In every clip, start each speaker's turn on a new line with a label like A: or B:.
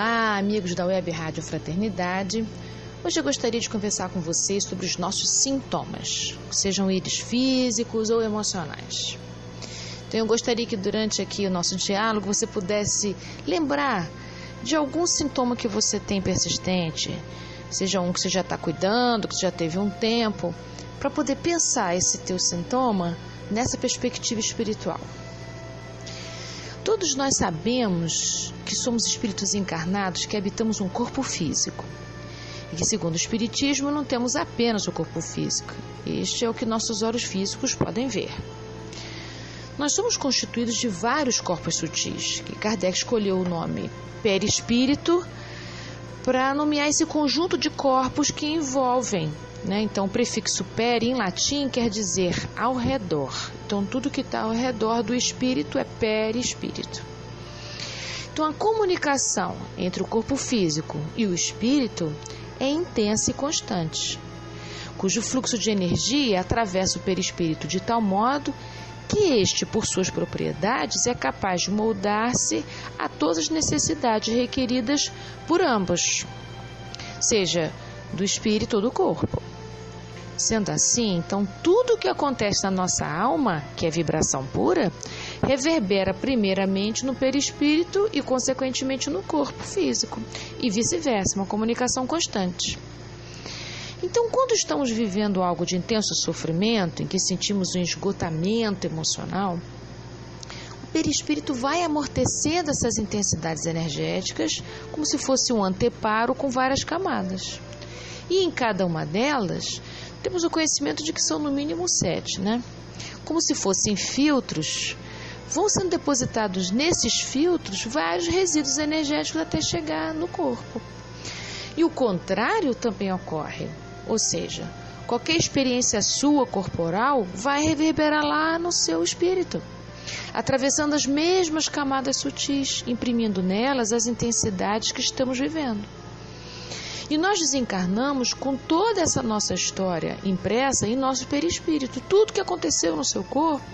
A: Olá, amigos da Web Rádio Fraternidade. Hoje eu gostaria de conversar com vocês sobre os nossos sintomas, sejam eles físicos ou emocionais. Então eu gostaria que durante aqui o nosso diálogo você pudesse lembrar de algum sintoma que você tem persistente, seja um que você já está cuidando, que você já teve um tempo, para poder pensar esse teu sintoma nessa perspectiva espiritual. Todos nós sabemos que somos espíritos encarnados que habitamos um corpo físico. E que, segundo o Espiritismo, não temos apenas o corpo físico. Este é o que nossos olhos físicos podem ver. Nós somos constituídos de vários corpos sutis, que Kardec escolheu o nome perispírito para nomear esse conjunto de corpos que envolvem né? Então, o prefixo peri em latim quer dizer ao redor. Então, tudo que está ao redor do espírito é perispírito. Então, a comunicação entre o corpo físico e o espírito é intensa e constante, cujo fluxo de energia atravessa o perispírito de tal modo que este, por suas propriedades, é capaz de moldar-se a todas as necessidades requeridas por ambos, seja do espírito ou do corpo. Sendo assim, então tudo o que acontece na nossa alma, que é vibração pura, reverbera primeiramente no perispírito e consequentemente no corpo físico, e vice-versa, uma comunicação constante. Então, quando estamos vivendo algo de intenso sofrimento, em que sentimos um esgotamento emocional, o perispírito vai amortecendo essas intensidades energéticas como se fosse um anteparo com várias camadas. E em cada uma delas, temos o conhecimento de que são no mínimo sete, né? Como se fossem filtros, vão sendo depositados nesses filtros vários resíduos energéticos até chegar no corpo. E o contrário também ocorre, ou seja, qualquer experiência sua corporal vai reverberar lá no seu espírito, atravessando as mesmas camadas sutis, imprimindo nelas as intensidades que estamos vivendo. E nós desencarnamos com toda essa nossa história impressa em nosso perispírito. Tudo que aconteceu no seu corpo,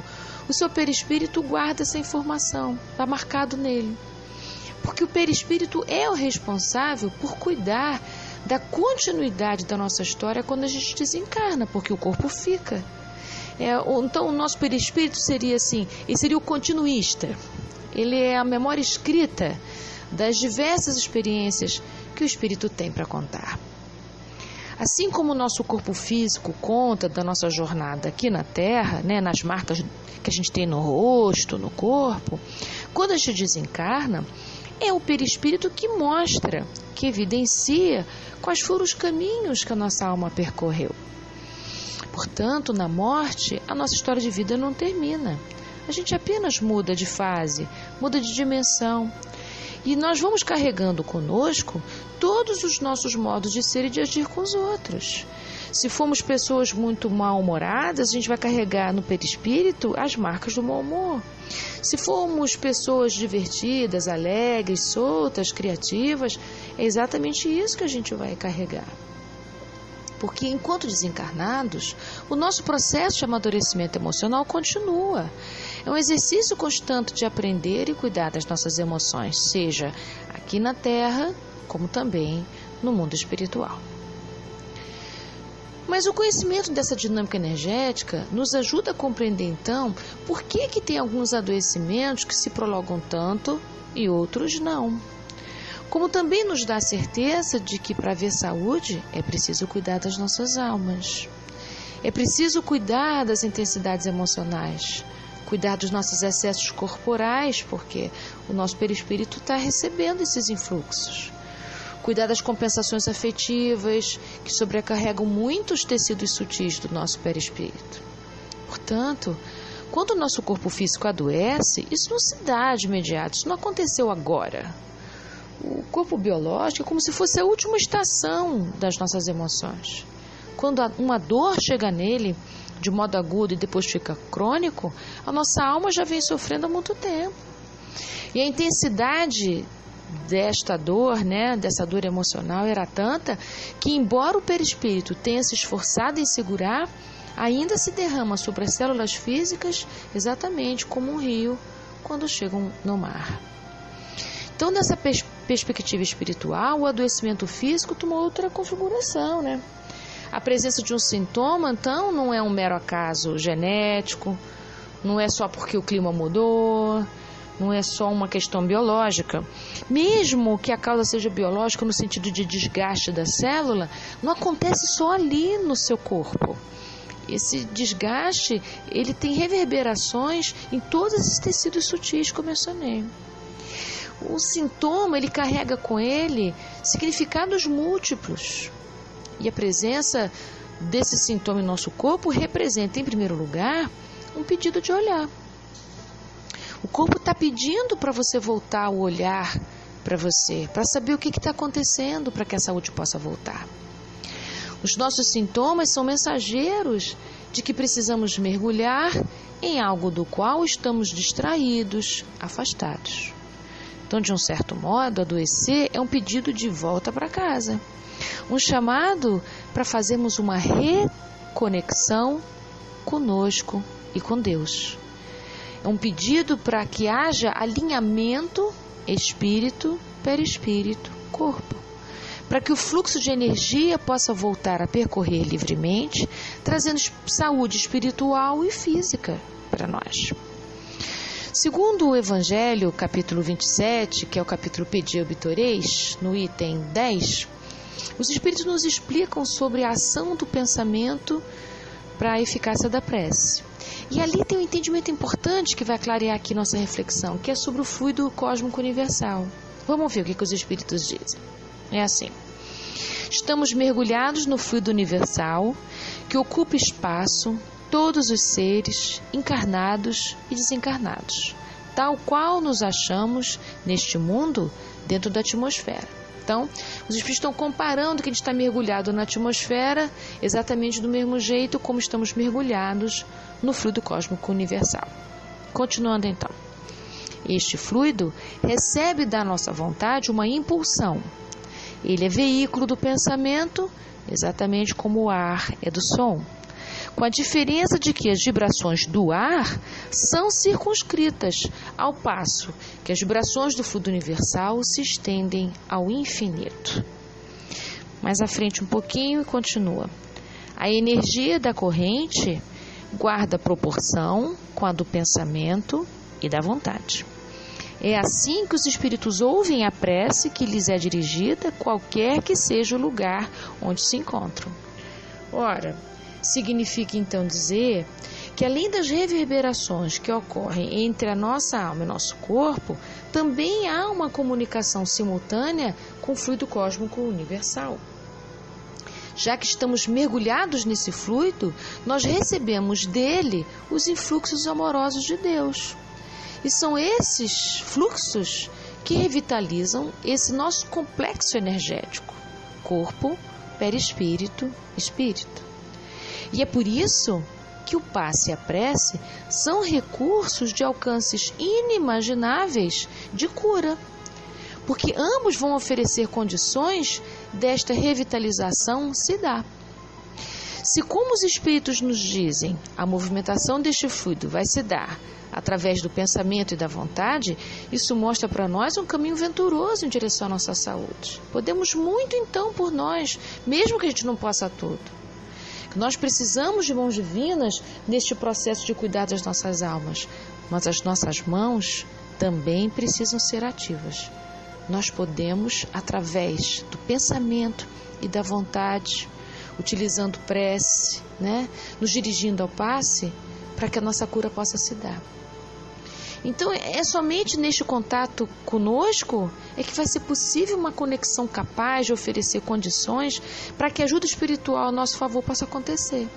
A: o seu perispírito guarda essa informação, está marcado nele. Porque o perispírito é o responsável por cuidar da continuidade da nossa história quando a gente desencarna, porque o corpo fica. É, então, o nosso perispírito seria assim: ele seria o continuista. Ele é a memória escrita das diversas experiências que o espírito tem para contar. Assim como o nosso corpo físico conta da nossa jornada aqui na Terra, né, nas marcas que a gente tem no rosto, no corpo, quando a gente desencarna, é o perispírito que mostra, que evidencia quais foram os caminhos que a nossa alma percorreu. Portanto, na morte, a nossa história de vida não termina. A gente apenas muda de fase, muda de dimensão, e nós vamos carregando conosco todos os nossos modos de ser e de agir com os outros. Se formos pessoas muito mal-humoradas, a gente vai carregar no perispírito as marcas do mau humor. Se formos pessoas divertidas, alegres, soltas, criativas, é exatamente isso que a gente vai carregar. Porque enquanto desencarnados, o nosso processo de amadurecimento emocional continua. É um exercício constante de aprender e cuidar das nossas emoções, seja aqui na Terra, como também no mundo espiritual. Mas o conhecimento dessa dinâmica energética nos ajuda a compreender então por que, que tem alguns adoecimentos que se prolongam tanto e outros não. Como também nos dá a certeza de que para haver saúde é preciso cuidar das nossas almas. É preciso cuidar das intensidades emocionais, cuidar dos nossos excessos corporais, porque o nosso perispírito está recebendo esses influxos. Cuidar das compensações afetivas, que sobrecarregam muitos tecidos sutis do nosso perispírito. Portanto, Quando o nosso corpo físico adoece, isso não se dá de imediato, isso não aconteceu agora. O corpo biológico é como se fosse a última estação das nossas emoções. Quando uma dor chega nele de modo agudo e depois fica crônico, a nossa alma já vem sofrendo há muito tempo. E a intensidade desta dor, né, dessa dor emocional era tanta que embora o perispírito tenha se esforçado em segurar, ainda se derrama sobre as células físicas exatamente como um rio quando chegam no mar. Então, nessa pers perspectiva espiritual, o adoecimento físico tomou outra configuração, né? A presença de um sintoma, então, não é um mero acaso genético, não é só porque o clima mudou, não é só uma questão biológica. Mesmo que a causa seja biológica no sentido de desgaste da célula, não acontece só ali no seu corpo. Esse desgaste, ele tem reverberações em todos esses tecidos sutis que eu mencionei. O sintoma, ele carrega com ele significados múltiplos. E a presença desse sintoma em nosso corpo representa, em primeiro lugar, um pedido de olhar. O corpo está pedindo para você voltar o olhar para você, para saber o que está acontecendo para que a saúde possa voltar. Os nossos sintomas são mensageiros de que precisamos mergulhar em algo do qual estamos distraídos, afastados. Então, de um certo modo, adoecer é um pedido de volta para casa, um chamado para fazermos uma reconexão conosco e com Deus. É um pedido para que haja alinhamento espírito, perispírito, corpo. Para que o fluxo de energia possa voltar a percorrer livremente, trazendo saúde espiritual e física para nós. Segundo o Evangelho, capítulo 27, que é o capítulo Pedi Obitoreis, no item 10, os Espíritos nos explicam sobre a ação do pensamento para a eficácia da prece. E ali tem um entendimento importante que vai clarear aqui nossa reflexão, que é sobre o fluido cósmico universal. Vamos ver o que, que os espíritos dizem. É assim: estamos mergulhados no fluido universal que ocupa espaço, todos os seres, encarnados e desencarnados, tal qual nos achamos neste mundo dentro da atmosfera. Então, os espíritos estão comparando que a gente está mergulhado na atmosfera exatamente do mesmo jeito como estamos mergulhados no fluido cósmico universal. Continuando então. Este fluido recebe da nossa vontade uma impulsão. Ele é veículo do pensamento, exatamente como o ar é do som com a diferença de que as vibrações do ar são circunscritas, ao passo que as vibrações do fluido universal se estendem ao infinito. Mais à frente um pouquinho e continua. A energia da corrente guarda proporção com a do pensamento e da vontade. É assim que os espíritos ouvem a prece que lhes é dirigida, qualquer que seja o lugar onde se encontram. Ora, Significa então dizer que além das reverberações que ocorrem entre a nossa alma e nosso corpo, também há uma comunicação simultânea com o fluido cósmico universal. Já que estamos mergulhados nesse fluido, nós recebemos dele os influxos amorosos de Deus. E são esses fluxos que revitalizam esse nosso complexo energético: corpo, perispírito, espírito. E é por isso que o passe e a prece são recursos de alcances inimagináveis de cura, porque ambos vão oferecer condições desta revitalização se dar. Se, como os espíritos nos dizem, a movimentação deste fluido vai se dar através do pensamento e da vontade, isso mostra para nós um caminho venturoso em direção à nossa saúde. Podemos muito então por nós, mesmo que a gente não possa tudo. Nós precisamos de mãos divinas neste processo de cuidar das nossas almas, mas as nossas mãos também precisam ser ativas. Nós podemos, através do pensamento e da vontade, utilizando prece, né, nos dirigindo ao passe, para que a nossa cura possa se dar. Então, é somente neste contato conosco é que vai ser possível uma conexão capaz de oferecer condições para que a ajuda espiritual a nosso favor possa acontecer.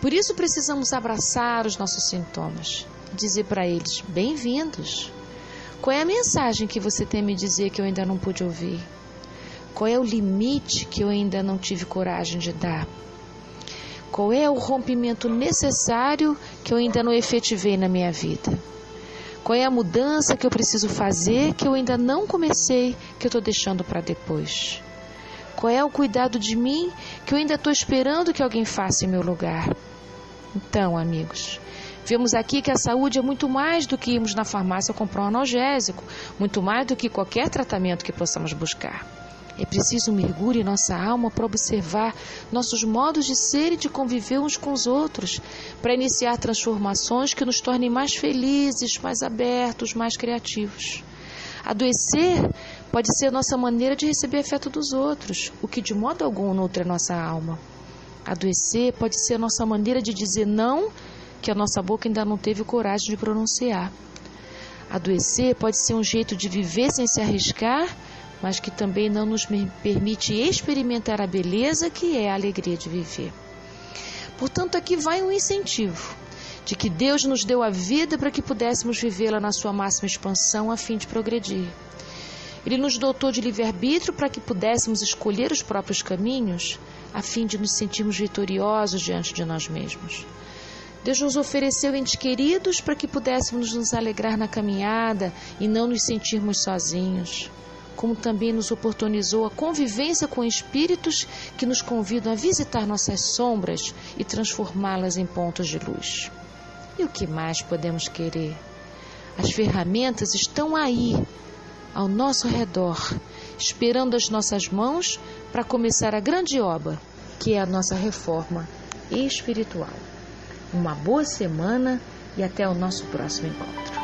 A: Por isso precisamos abraçar os nossos sintomas, dizer para eles: bem-vindos. Qual é a mensagem que você tem a me dizer que eu ainda não pude ouvir? Qual é o limite que eu ainda não tive coragem de dar? Qual é o rompimento necessário que eu ainda não efetivei na minha vida? Qual é a mudança que eu preciso fazer que eu ainda não comecei, que eu estou deixando para depois? Qual é o cuidado de mim que eu ainda estou esperando que alguém faça em meu lugar? Então, amigos, vemos aqui que a saúde é muito mais do que irmos na farmácia comprar um analgésico, muito mais do que qualquer tratamento que possamos buscar. É preciso um mergulho em nossa alma para observar nossos modos de ser e de conviver uns com os outros, para iniciar transformações que nos tornem mais felizes, mais abertos, mais criativos. Adoecer pode ser nossa maneira de receber afeto dos outros, o que de modo algum nutre a nossa alma. Adoecer pode ser nossa maneira de dizer não, que a nossa boca ainda não teve coragem de pronunciar. Adoecer pode ser um jeito de viver sem se arriscar mas que também não nos permite experimentar a beleza que é a alegria de viver. Portanto, aqui vai um incentivo de que Deus nos deu a vida para que pudéssemos vivê-la na sua máxima expansão a fim de progredir. Ele nos dotou de livre-arbítrio para que pudéssemos escolher os próprios caminhos a fim de nos sentirmos vitoriosos diante de nós mesmos. Deus nos ofereceu entes queridos para que pudéssemos nos alegrar na caminhada e não nos sentirmos sozinhos como também nos oportunizou a convivência com espíritos que nos convidam a visitar nossas sombras e transformá-las em pontos de luz. E o que mais podemos querer? As ferramentas estão aí, ao nosso redor, esperando as nossas mãos para começar a grande obra, que é a nossa reforma espiritual. Uma boa semana e até o nosso próximo encontro.